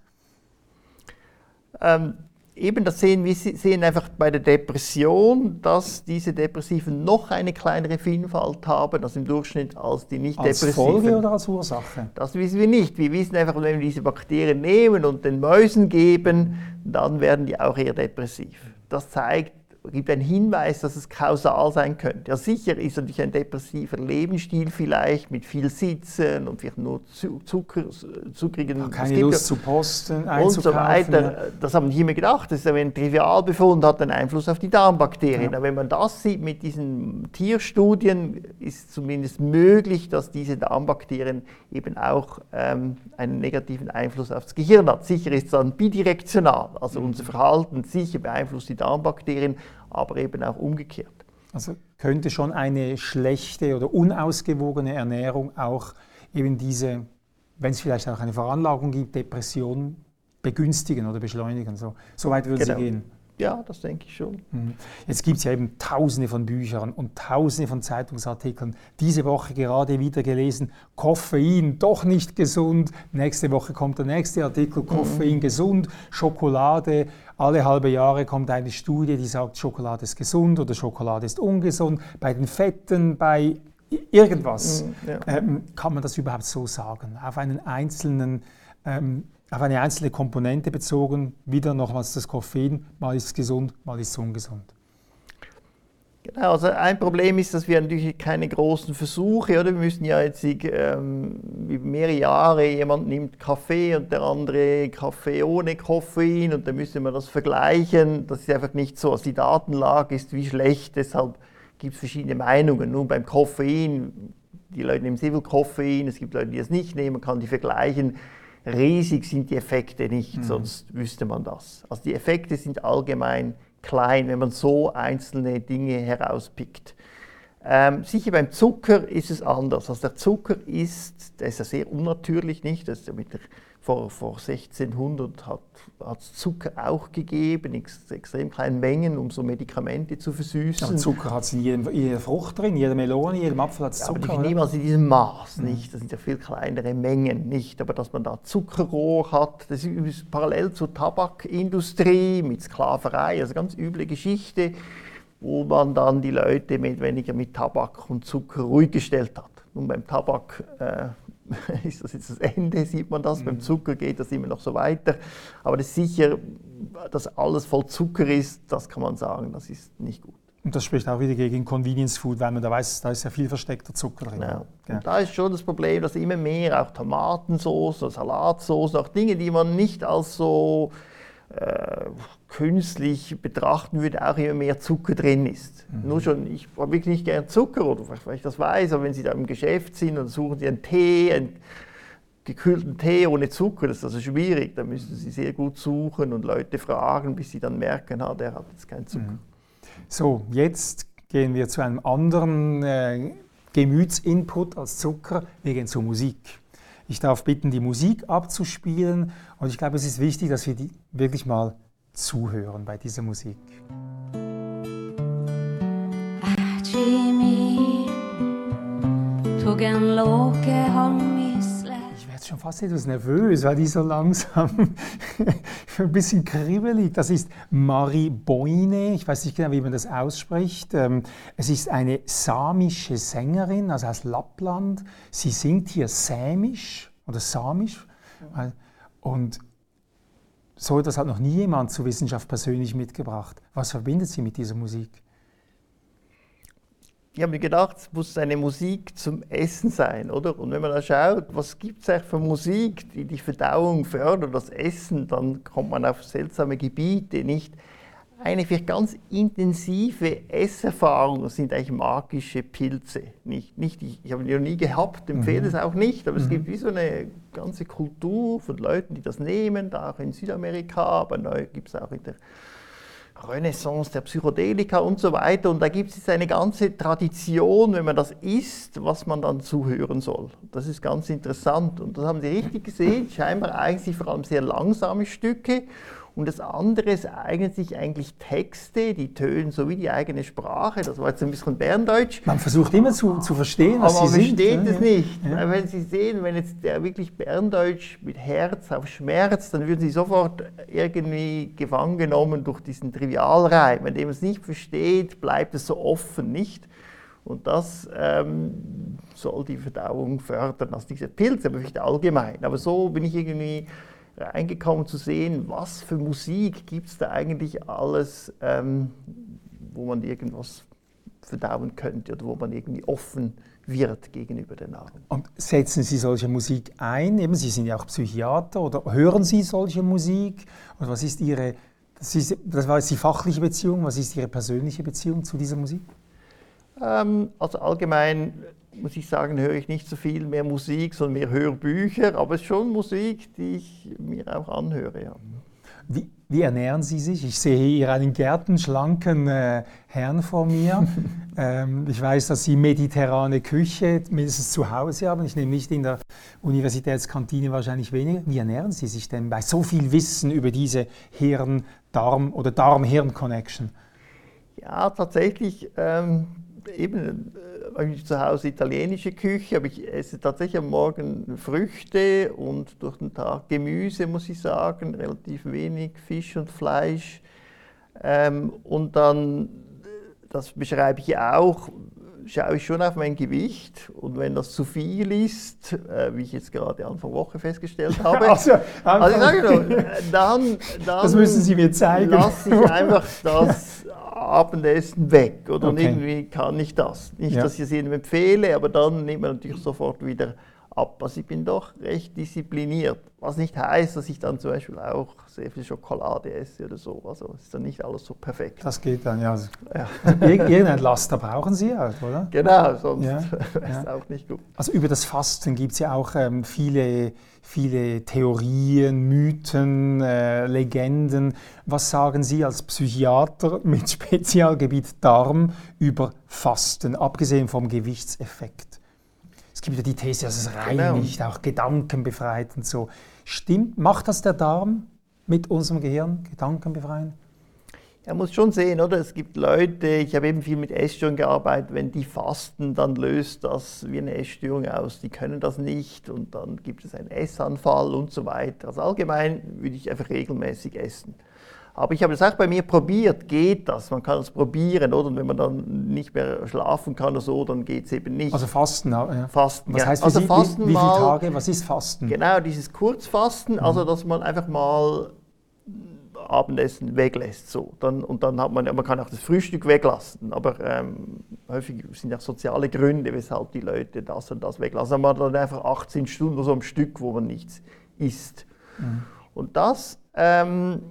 Ähm, eben das sehen wir sehen einfach bei der Depression, dass diese Depressiven noch eine kleinere Vielfalt haben, also im Durchschnitt als die nicht als depressiven. Als Folge oder als Ursache? Das wissen wir nicht. Wir wissen einfach, wenn wir diese Bakterien nehmen und den Mäusen geben, dann werden die auch eher depressiv. Das zeigt, gibt einen Hinweis, dass es kausal sein könnte. Ja, sicher ist natürlich ein depressiver Lebensstil vielleicht mit viel Sitzen und vielleicht nur Zucker, zuckrigen... Ja, keine Lust zu posten, Und so weiter. Das haben die mir gedacht. Das ist ein Trivialbefund, hat einen Einfluss auf die Darmbakterien. Ja. Aber wenn man das sieht mit diesen Tierstudien, ist zumindest möglich, dass diese Darmbakterien eben auch ähm, einen negativen Einfluss aufs Gehirn hat. Sicher ist es dann bidirektional. Also mhm. unser Verhalten sicher beeinflusst die Darmbakterien, aber eben auch umgekehrt. Also könnte schon eine schlechte oder unausgewogene Ernährung auch eben diese, wenn es vielleicht auch eine Veranlagung gibt, Depression begünstigen oder beschleunigen. So, so weit würde genau. sie gehen. Ja, das denke ich schon. Mhm. Jetzt gibt es ja eben tausende von Büchern und tausende von Zeitungsartikeln. Diese Woche gerade wieder gelesen, Koffein doch nicht gesund. Nächste Woche kommt der nächste Artikel, Koffein mhm. gesund, Schokolade. Alle halbe Jahre kommt eine Studie, die sagt, Schokolade ist gesund oder Schokolade ist ungesund. Bei den Fetten, bei irgendwas. Mhm, ja. ähm, kann man das überhaupt so sagen? Auf einen einzelnen ähm, auf eine einzelne Komponente bezogen, wieder nochmals das Koffein, mal ist es gesund, mal ist es ungesund. Genau, also ein Problem ist, dass wir natürlich keine großen Versuche, oder? Wir müssen ja jetzt ähm, mehrere Jahre, jemand nimmt Kaffee und der andere Kaffee ohne Koffein und dann müssen wir das vergleichen. Das ist einfach nicht so. Also die Datenlage ist wie schlecht, deshalb gibt es verschiedene Meinungen. Nun beim Koffein, die Leute nehmen sehr viel Koffein, es gibt Leute, die es nicht nehmen, man kann die vergleichen. Riesig sind die Effekte nicht, mhm. sonst wüsste man das. Also die Effekte sind allgemein klein, wenn man so einzelne Dinge herauspickt. Ähm, sicher beim Zucker ist es anders. Also der Zucker ist, der ist ja sehr unnatürlich, nicht? Das ist ja mit der, vor, vor 1600 hat es Zucker auch gegeben, in extrem kleinen Mengen, um so Medikamente zu versüßen. Aber Zucker hat es in, in jeder Frucht drin, jeder Melone, jedem Apfel hat es Zucker. Ja, aber niemals in diesem Maß, mhm. nicht? Das sind ja viel kleinere Mengen, nicht? Aber dass man da Zuckerrohr hat, das ist parallel zur Tabakindustrie mit Sklaverei, also ganz üble Geschichte wo man dann die Leute mit weniger mit Tabak und Zucker ruhig gestellt hat. Nun beim Tabak äh, ist das jetzt das Ende, sieht man das, mhm. beim Zucker geht das immer noch so weiter. Aber das ist sicher, dass alles voll Zucker ist, das kann man sagen, das ist nicht gut. Und das spricht auch wieder gegen Convenience Food, weil man da weiß, da ist ja viel versteckter Zucker drin. Genau. Ja. Und da ist schon das Problem, dass immer mehr auch Tomatensauce, Salatsauce, auch Dinge, die man nicht als so äh, künstlich betrachten würde, auch immer mehr Zucker drin ist. Mhm. Nur schon, ich habe wirklich nicht gern Zucker, oder weil ich das weiß, aber wenn Sie da im Geschäft sind und suchen Sie einen Tee, einen gekühlten Tee ohne Zucker, das ist also schwierig. Da müssen Sie sehr gut suchen und Leute fragen, bis Sie dann merken, ah, der hat jetzt keinen Zucker. Mhm. So, jetzt gehen wir zu einem anderen äh, Gemütsinput als Zucker. Wir gehen zur Musik. Ich darf bitten, die Musik abzuspielen und ich glaube, es ist wichtig, dass wir die wirklich mal zuhören bei dieser Musik. Ich werde schon fast etwas nervös, weil die so langsam ein bisschen kribbelig. Das ist Marie Boine, ich weiß nicht genau, wie man das ausspricht. Ähm, es ist eine samische Sängerin, also aus Lappland. Sie singt hier sämisch oder samisch. Und so etwas hat noch nie jemand zur Wissenschaft persönlich mitgebracht. Was verbindet Sie mit dieser Musik? Ich habe mir gedacht, es muss eine Musik zum Essen sein, oder? Und wenn man da schaut, was gibt es eigentlich für Musik, die die Verdauung fördert, das Essen, dann kommt man auf seltsame Gebiete, nicht? eine vielleicht ganz intensive Esserfahrung sind eigentlich magische Pilze. Nicht, nicht, ich, ich habe die noch nie gehabt, empfehle mhm. es auch nicht, aber mhm. es gibt wie so eine ganze Kultur von Leuten, die das nehmen, da auch in Südamerika, aber neu gibt es auch in der Renaissance der Psychedelika und so weiter. Und da gibt es eine ganze Tradition, wenn man das isst, was man dann zuhören soll. Das ist ganz interessant. Und das haben Sie richtig gesehen, scheinbar eigentlich vor allem sehr langsame Stücke. Und das andere ist eigentlich, eigentlich Texte, die tönen so wie die eigene Sprache. Das war jetzt ein bisschen Berndeutsch. Man versucht immer zu, zu verstehen, was Aber sie man versteht es nicht. Ja. Wenn Sie sehen, wenn jetzt der wirklich Berndeutsch mit Herz auf Schmerz, dann würden Sie sofort irgendwie gefangen genommen durch diesen Trivialreim. Wenn man es nicht versteht, bleibt es so offen, nicht? Und das ähm, soll die Verdauung fördern, also diese Pilze, aber vielleicht allgemein. Aber so bin ich irgendwie reingekommen zu sehen, was für Musik gibt es da eigentlich alles, ähm, wo man irgendwas verdauen könnte oder wo man irgendwie offen wird gegenüber der Nahrung. Und setzen Sie solche Musik ein? Eben, Sie sind ja auch Psychiater oder hören Sie solche Musik? Und was ist Ihre, das, ist, das war jetzt die fachliche Beziehung, was ist Ihre persönliche Beziehung zu dieser Musik? Ähm, also allgemein muss ich sagen, höre ich nicht so viel mehr Musik, sondern mehr Hörbücher, aber es ist schon Musik, die ich mir auch anhöre. Ja. Wie, wie, ernähren Sie sich? Ich sehe hier einen gärtenschlanken äh, Herrn vor mir. ähm, ich weiß, dass Sie mediterrane Küche mindestens zu Hause haben. Ich nehme nicht in der Universitätskantine wahrscheinlich weniger. Wie ernähren Sie sich denn bei so viel Wissen über diese Hirn-Darm- oder Darm-Hirn-Connection? Ja, tatsächlich ähm, eben habe ich zu Hause italienische Küche, aber ich esse tatsächlich am Morgen Früchte und durch den Tag Gemüse, muss ich sagen, relativ wenig Fisch und Fleisch. Ähm, und dann, das beschreibe ich auch, schaue ich schon auf mein Gewicht und wenn das zu viel ist, äh, wie ich jetzt gerade Anfang Woche festgestellt habe, also, also dann, dann das müssen Sie mir zeigen. lasse ich einfach das Abendessen weg. Oder okay. irgendwie kann ich das. Nicht, ja. dass ich es Ihnen empfehle, aber dann nimmt man natürlich sofort wieder ab. Also ich bin doch recht diszipliniert. Was nicht heißt, dass ich dann zum Beispiel auch sehr viel Schokolade esse oder so. Also ist dann nicht alles so perfekt. Das geht dann, ja. ja. Irgendein Laster brauchen Sie halt, oder? Genau, sonst ja, ist ja. auch nicht gut. Also über das Fasten gibt es ja auch ähm, viele, viele Theorien, Mythen, äh, Legenden. Was sagen Sie als Psychiater mit Spezialgebiet Darm über Fasten, abgesehen vom Gewichtseffekt? Es gibt ja die These, dass es reinigt, genau. auch Gedanken befreit und so. Stimmt, macht das der Darm mit unserem Gehirn, Gedanken befreien? Er muss schon sehen, oder? Es gibt Leute, ich habe eben viel mit Essstörungen gearbeitet, wenn die fasten, dann löst das wie eine Essstörung aus. Die können das nicht und dann gibt es einen Essanfall und so weiter. Also allgemein würde ich einfach regelmäßig essen. Aber ich habe das auch bei mir probiert, geht das, man kann es probieren, oder? Und wenn man dann nicht mehr schlafen kann oder so, dann geht es eben nicht. Also Fasten, ja. Fasten, Was heißt also Sie, Fasten wie, wie viele Tage, was ist Fasten? Genau, dieses Kurzfasten, mhm. also dass man einfach mal Abendessen weglässt. So. Dann, und dann hat man, man kann auch das Frühstück weglassen, aber ähm, häufig sind auch soziale Gründe, weshalb die Leute das und das weglassen. Aber man hat dann einfach 18 Stunden so am Stück, wo man nichts isst. Mhm. Und das ähm,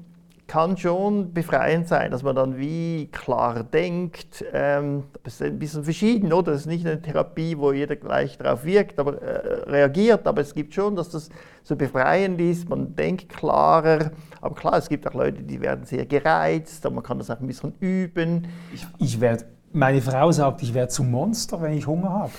kann schon befreiend sein, dass man dann wie klar denkt. Ähm, das ist ein bisschen verschieden, oder? Das ist nicht eine Therapie, wo jeder gleich darauf wirkt, aber äh, reagiert, aber es gibt schon, dass das so befreiend ist. Man denkt klarer. Aber klar, es gibt auch Leute, die werden sehr gereizt, aber man kann das auch ein bisschen üben. Ich, ich werd, meine Frau sagt, ich werde zum Monster, wenn ich Hunger habe.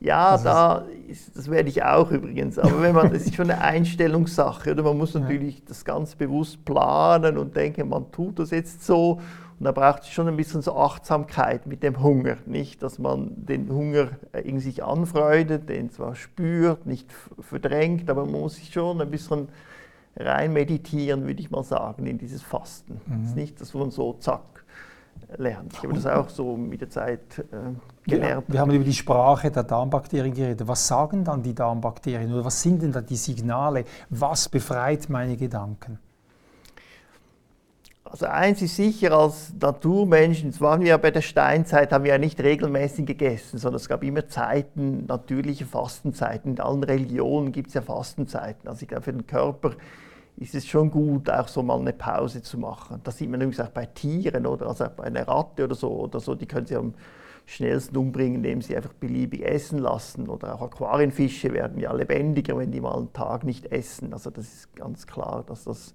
Ja, da ist, das werde ich auch übrigens. Aber wenn man, das ist schon eine Einstellungssache. Oder man muss natürlich das ganz bewusst planen und denken, man tut das jetzt so. Und da braucht es schon ein bisschen so Achtsamkeit mit dem Hunger. Nicht, dass man den Hunger in sich anfreudet, den zwar spürt, nicht verdrängt, aber man muss sich schon ein bisschen rein meditieren, würde ich mal sagen, in dieses Fasten. Mhm. Es ist nicht, dass man so zack lernt. Ich habe das auch so mit der Zeit äh, gelernt. Ja, wir haben über die Sprache der Darmbakterien geredet. Was sagen dann die Darmbakterien oder was sind denn da die Signale? Was befreit meine Gedanken? Also eins ist sicher, als Naturmenschen, das waren wir ja bei der Steinzeit, haben wir ja nicht regelmäßig gegessen, sondern es gab immer Zeiten, natürliche Fastenzeiten. In allen Religionen gibt es ja Fastenzeiten. Also ich glaube, für den Körper ist es schon gut, auch so mal eine Pause zu machen. Das sieht man übrigens auch bei Tieren oder also bei einer Ratte oder so oder so, die können sie am schnellsten umbringen, indem sie einfach beliebig essen lassen. Oder auch Aquarienfische werden ja lebendiger, wenn die mal einen Tag nicht essen. Also das ist ganz klar, dass das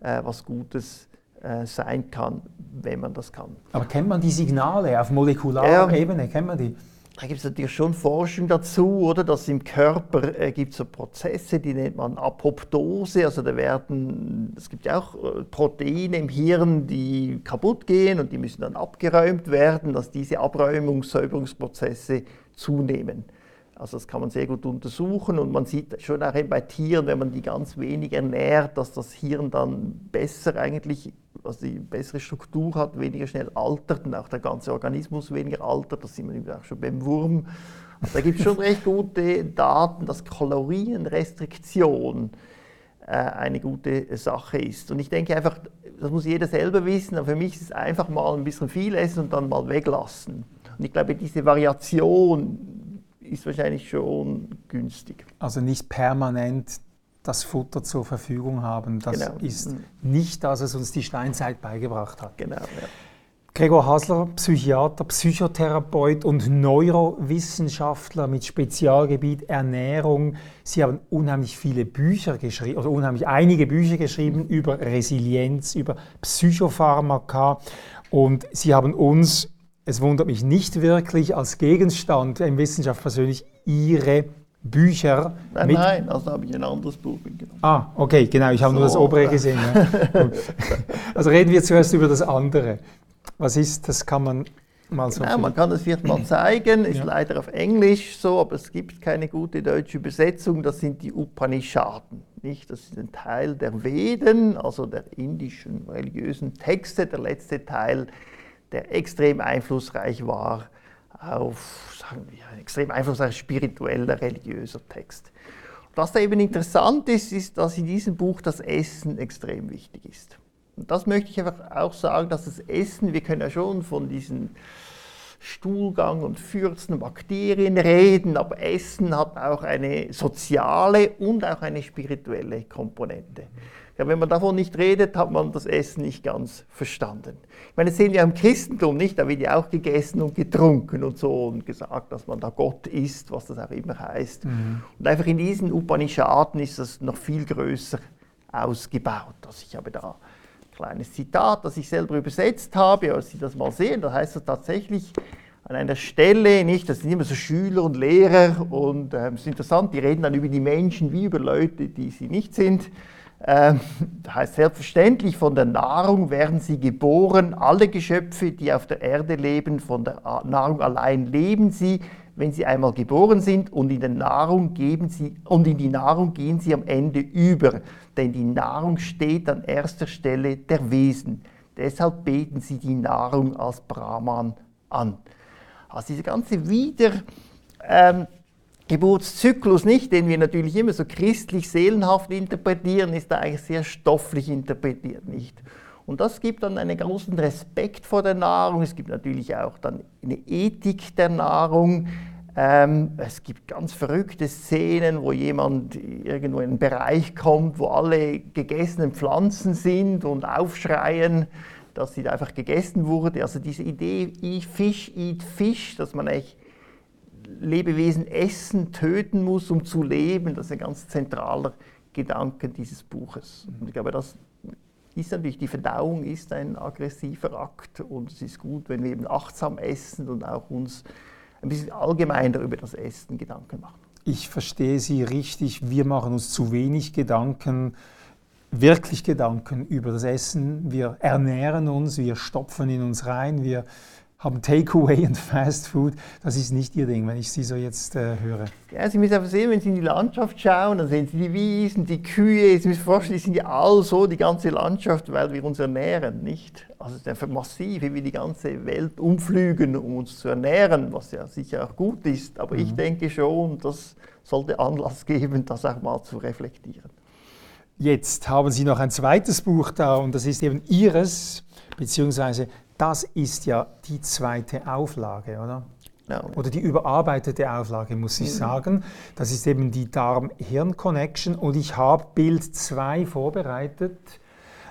äh, was Gutes äh, sein kann, wenn man das kann. Aber kennt man die Signale auf molekularer ähm, Ebene? Kennt man die? Da gibt es natürlich schon Forschung dazu, oder? Dass im Körper äh, gibt so Prozesse, die nennt man Apoptose. Also da werden, es gibt ja auch äh, Proteine im Hirn, die kaputt gehen und die müssen dann abgeräumt werden, dass diese Abräumungs-, Säuberungsprozesse zunehmen. Also das kann man sehr gut untersuchen und man sieht schon auch bei Tieren, wenn man die ganz wenig ernährt, dass das Hirn dann besser eigentlich, also die bessere Struktur hat, weniger schnell altert und auch der ganze Organismus weniger altert. Das sieht man auch schon beim Wurm. Also da gibt es schon recht gute Daten, dass Kalorienrestriktion äh, eine gute Sache ist. Und ich denke einfach, das muss jeder selber wissen, aber für mich ist es einfach mal ein bisschen viel essen und dann mal weglassen. Und ich glaube, diese Variation, ist wahrscheinlich schon günstig. Also nicht permanent das Futter zur Verfügung haben. Das genau. ist mhm. nicht das, was uns die Steinzeit beigebracht hat. Genau, ja. Gregor Hasler, Psychiater, Psychotherapeut und Neurowissenschaftler mit Spezialgebiet Ernährung. Sie haben unheimlich viele Bücher geschrieben, oder unheimlich einige Bücher geschrieben über Resilienz, über Psychopharmaka. Und Sie haben uns es wundert mich nicht wirklich als Gegenstand in Wissenschaft persönlich Ihre Bücher. Nein, nein, also habe ich ein anderes Buch mitgenommen. Ah, okay, genau, ich habe so. nur das obere gesehen. Ja. also reden wir zuerst über das andere. Was ist, das kann man mal so. Genau, man kann das vielleicht mal zeigen, ist ja. leider auf Englisch so, aber es gibt keine gute deutsche Übersetzung. Das sind die Upanishaden. Nicht? Das ist ein Teil der Veden, also der indischen religiösen Texte, der letzte Teil der extrem einflussreich war auf, sagen wir, ein extrem einflussreicher spiritueller, religiöser Text. was da eben interessant ist, ist, dass in diesem Buch das Essen extrem wichtig ist. Und das möchte ich einfach auch sagen, dass das Essen, wir können ja schon von diesen Stuhlgang und Fürzen, Bakterien reden, aber Essen hat auch eine soziale und auch eine spirituelle Komponente. Ja, wenn man davon nicht redet, hat man das Essen nicht ganz verstanden. Ich meine, das sehen wir im Christentum nicht, da wird ja auch gegessen und getrunken und so und gesagt, dass man da Gott ist, was das auch immer heißt. Mhm. Und einfach in diesen Upanishaden ist das noch viel größer ausgebaut. Also ich habe da ein kleines Zitat, das ich selber übersetzt habe, als Sie das mal sehen, da heißt es tatsächlich an einer Stelle, nicht, das sind immer so Schüler und Lehrer und äh, es ist interessant, die reden dann über die Menschen wie über Leute, die sie nicht sind. Ähm, das heißt selbstverständlich, von der Nahrung werden sie geboren. Alle Geschöpfe, die auf der Erde leben, von der Nahrung allein leben sie, wenn sie einmal geboren sind und in, der Nahrung geben sie, und in die Nahrung gehen sie am Ende über. Denn die Nahrung steht an erster Stelle der Wesen. Deshalb beten sie die Nahrung als Brahman an. Also diese ganze Wieder... Ähm, Geburtszyklus nicht, den wir natürlich immer so christlich-seelenhaft interpretieren, ist da eigentlich sehr stofflich interpretiert, nicht? Und das gibt dann einen großen Respekt vor der Nahrung. Es gibt natürlich auch dann eine Ethik der Nahrung. Ähm, es gibt ganz verrückte Szenen, wo jemand irgendwo in einen Bereich kommt, wo alle gegessenen Pflanzen sind und aufschreien, dass sie einfach gegessen wurde. Also diese Idee, fish, eat fish, dass man eigentlich Lebewesen essen, töten muss, um zu leben. Das ist ein ganz zentraler Gedanke dieses Buches. Und ich glaube, das ist natürlich, die Verdauung ist ein aggressiver Akt und es ist gut, wenn wir eben achtsam essen und auch uns ein bisschen allgemeiner über das Essen Gedanken machen. Ich verstehe Sie richtig, wir machen uns zu wenig Gedanken, wirklich Gedanken über das Essen. Wir ernähren uns, wir stopfen in uns rein, wir haben Takeaway und Fast Food. Das ist nicht Ihr Ding, wenn ich Sie so jetzt äh, höre. Ja, Sie müssen einfach sehen, wenn Sie in die Landschaft schauen, dann sehen Sie die Wiesen, die Kühe. Sie müssen sich vorstellen, die sind ja all so, die ganze Landschaft, weil wir uns ernähren, nicht? Also es ist einfach massiv, wie wir die ganze Welt umflügen, um uns zu ernähren, was ja sicher auch gut ist. Aber mhm. ich denke schon, das sollte Anlass geben, das auch mal zu reflektieren. Jetzt haben Sie noch ein zweites Buch da und das ist eben Ihres, beziehungsweise das ist ja die zweite Auflage, oder? No. Oder die überarbeitete Auflage, muss ich mhm. sagen. Das ist eben die Darm-Hirn-Connection und ich habe Bild 2 vorbereitet.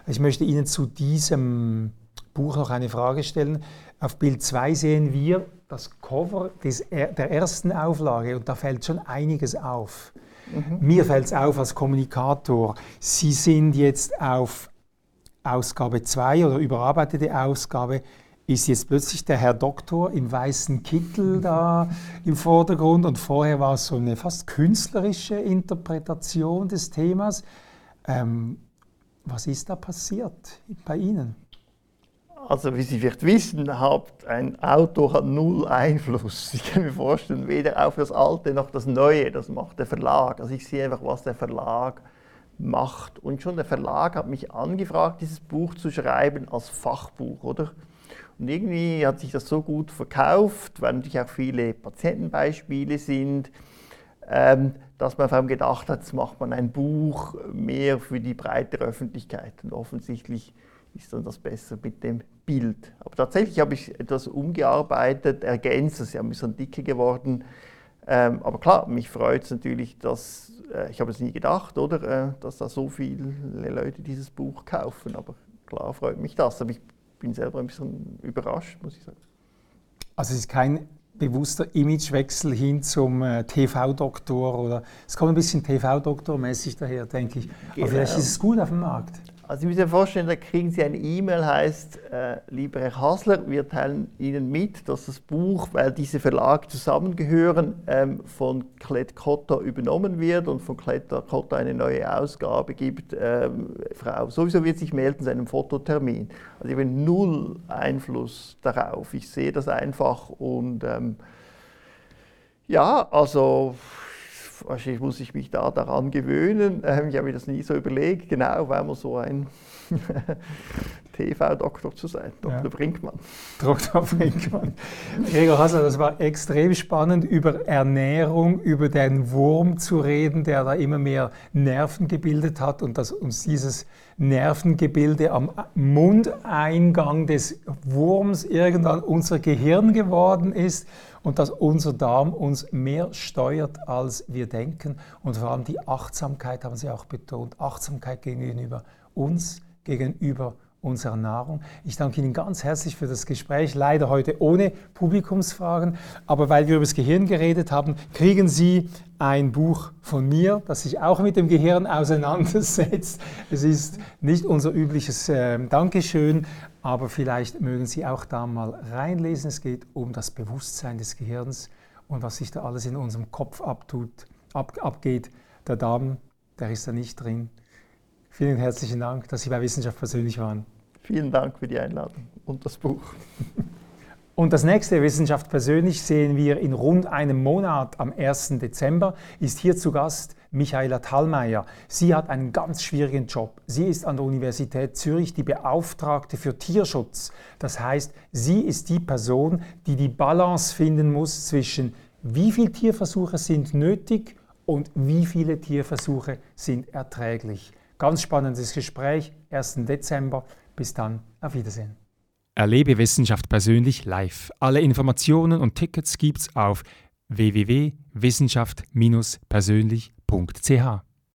Ich möchte Ihnen zu diesem Buch noch eine Frage stellen. Auf Bild 2 sehen wir das Cover des, der ersten Auflage und da fällt schon einiges auf. Mhm. Mir fällt es auf als Kommunikator. Sie sind jetzt auf Ausgabe 2 oder überarbeitete Ausgabe ist jetzt plötzlich der Herr Doktor im weißen Kittel da im Vordergrund und vorher war es so eine fast künstlerische Interpretation des Themas. Ähm, was ist da passiert bei Ihnen? Also wie Sie vielleicht wissen, hat ein Auto hat null Einfluss. Ich kann mir vorstellen, weder auf das Alte noch das Neue, das macht der Verlag. Also ich sehe einfach, was der Verlag macht. Und schon der Verlag hat mich angefragt, dieses Buch zu schreiben als Fachbuch, oder? Und irgendwie hat sich das so gut verkauft, weil natürlich auch viele Patientenbeispiele sind, ähm, dass man vor allem gedacht hat, jetzt macht man ein Buch mehr für die breitere Öffentlichkeit. Und offensichtlich ist dann das besser mit dem Bild. Aber tatsächlich habe ich etwas umgearbeitet, ergänzt, es ist ja ein bisschen dicker geworden. Ähm, aber klar, mich freut es natürlich, dass äh, ich habe es nie gedacht, oder, äh, dass da so viele Leute dieses Buch kaufen. Aber klar freut mich das. Aber ich bin selber ein bisschen überrascht, muss ich sagen. Also es ist kein bewusster Imagewechsel hin zum äh, TV-Doktor oder es kommt ein bisschen TV-Doktor-mäßig daher, denke ich. Genau. Aber vielleicht ist es gut auf dem Markt. Also Sie müssen sich vorstellen, da kriegen Sie eine E-Mail, heißt, äh, lieber Herr Hasler, wir teilen Ihnen mit, dass das Buch, weil diese Verlage zusammengehören, ähm, von Klett Cotta übernommen wird und von Klett Cotta eine neue Ausgabe gibt. Ähm, Frau sowieso wird sich melden zu einem Fototermin. Also ich habe null Einfluss darauf. Ich sehe das einfach und ähm, ja, also wahrscheinlich muss ich mich da daran gewöhnen. Ähm, ich habe mir das nie so überlegt, genau, weil man so ein TV-Doktor zu sein, Dr. Ja. Brinkmann. Dr. Brinkmann. Gregor Hasler, das war extrem spannend, über Ernährung, über den Wurm zu reden, der da immer mehr Nerven gebildet hat und dass uns dieses Nervengebilde am Mundeingang des Wurms irgendwann unser Gehirn geworden ist und dass unser Darm uns mehr steuert, als wir denken. Und vor allem die Achtsamkeit haben Sie auch betont, Achtsamkeit gegenüber uns, gegenüber unserer Nahrung. Ich danke Ihnen ganz herzlich für das Gespräch, leider heute ohne Publikumsfragen, aber weil wir über das Gehirn geredet haben, kriegen Sie ein Buch von mir, das sich auch mit dem Gehirn auseinandersetzt. Es ist nicht unser übliches äh, Dankeschön, aber vielleicht mögen Sie auch da mal reinlesen. Es geht um das Bewusstsein des Gehirns und was sich da alles in unserem Kopf abtut, ab, abgeht. Der Darm, der ist da nicht drin. Vielen herzlichen Dank, dass Sie bei Wissenschaft persönlich waren. Vielen Dank für die Einladung und das Buch. Und das nächste Wissenschaft persönlich sehen wir in rund einem Monat am 1. Dezember. Ist hier zu Gast Michaela Thalmeier. Sie hat einen ganz schwierigen Job. Sie ist an der Universität Zürich die Beauftragte für Tierschutz. Das heißt, sie ist die Person, die die Balance finden muss zwischen wie viele Tierversuche sind nötig und wie viele Tierversuche sind erträglich. Ganz spannendes Gespräch, 1. Dezember. Bis dann, auf Wiedersehen. Erlebe Wissenschaft persönlich live. Alle Informationen und Tickets gibt's auf www.wissenschaft-persönlich.ch.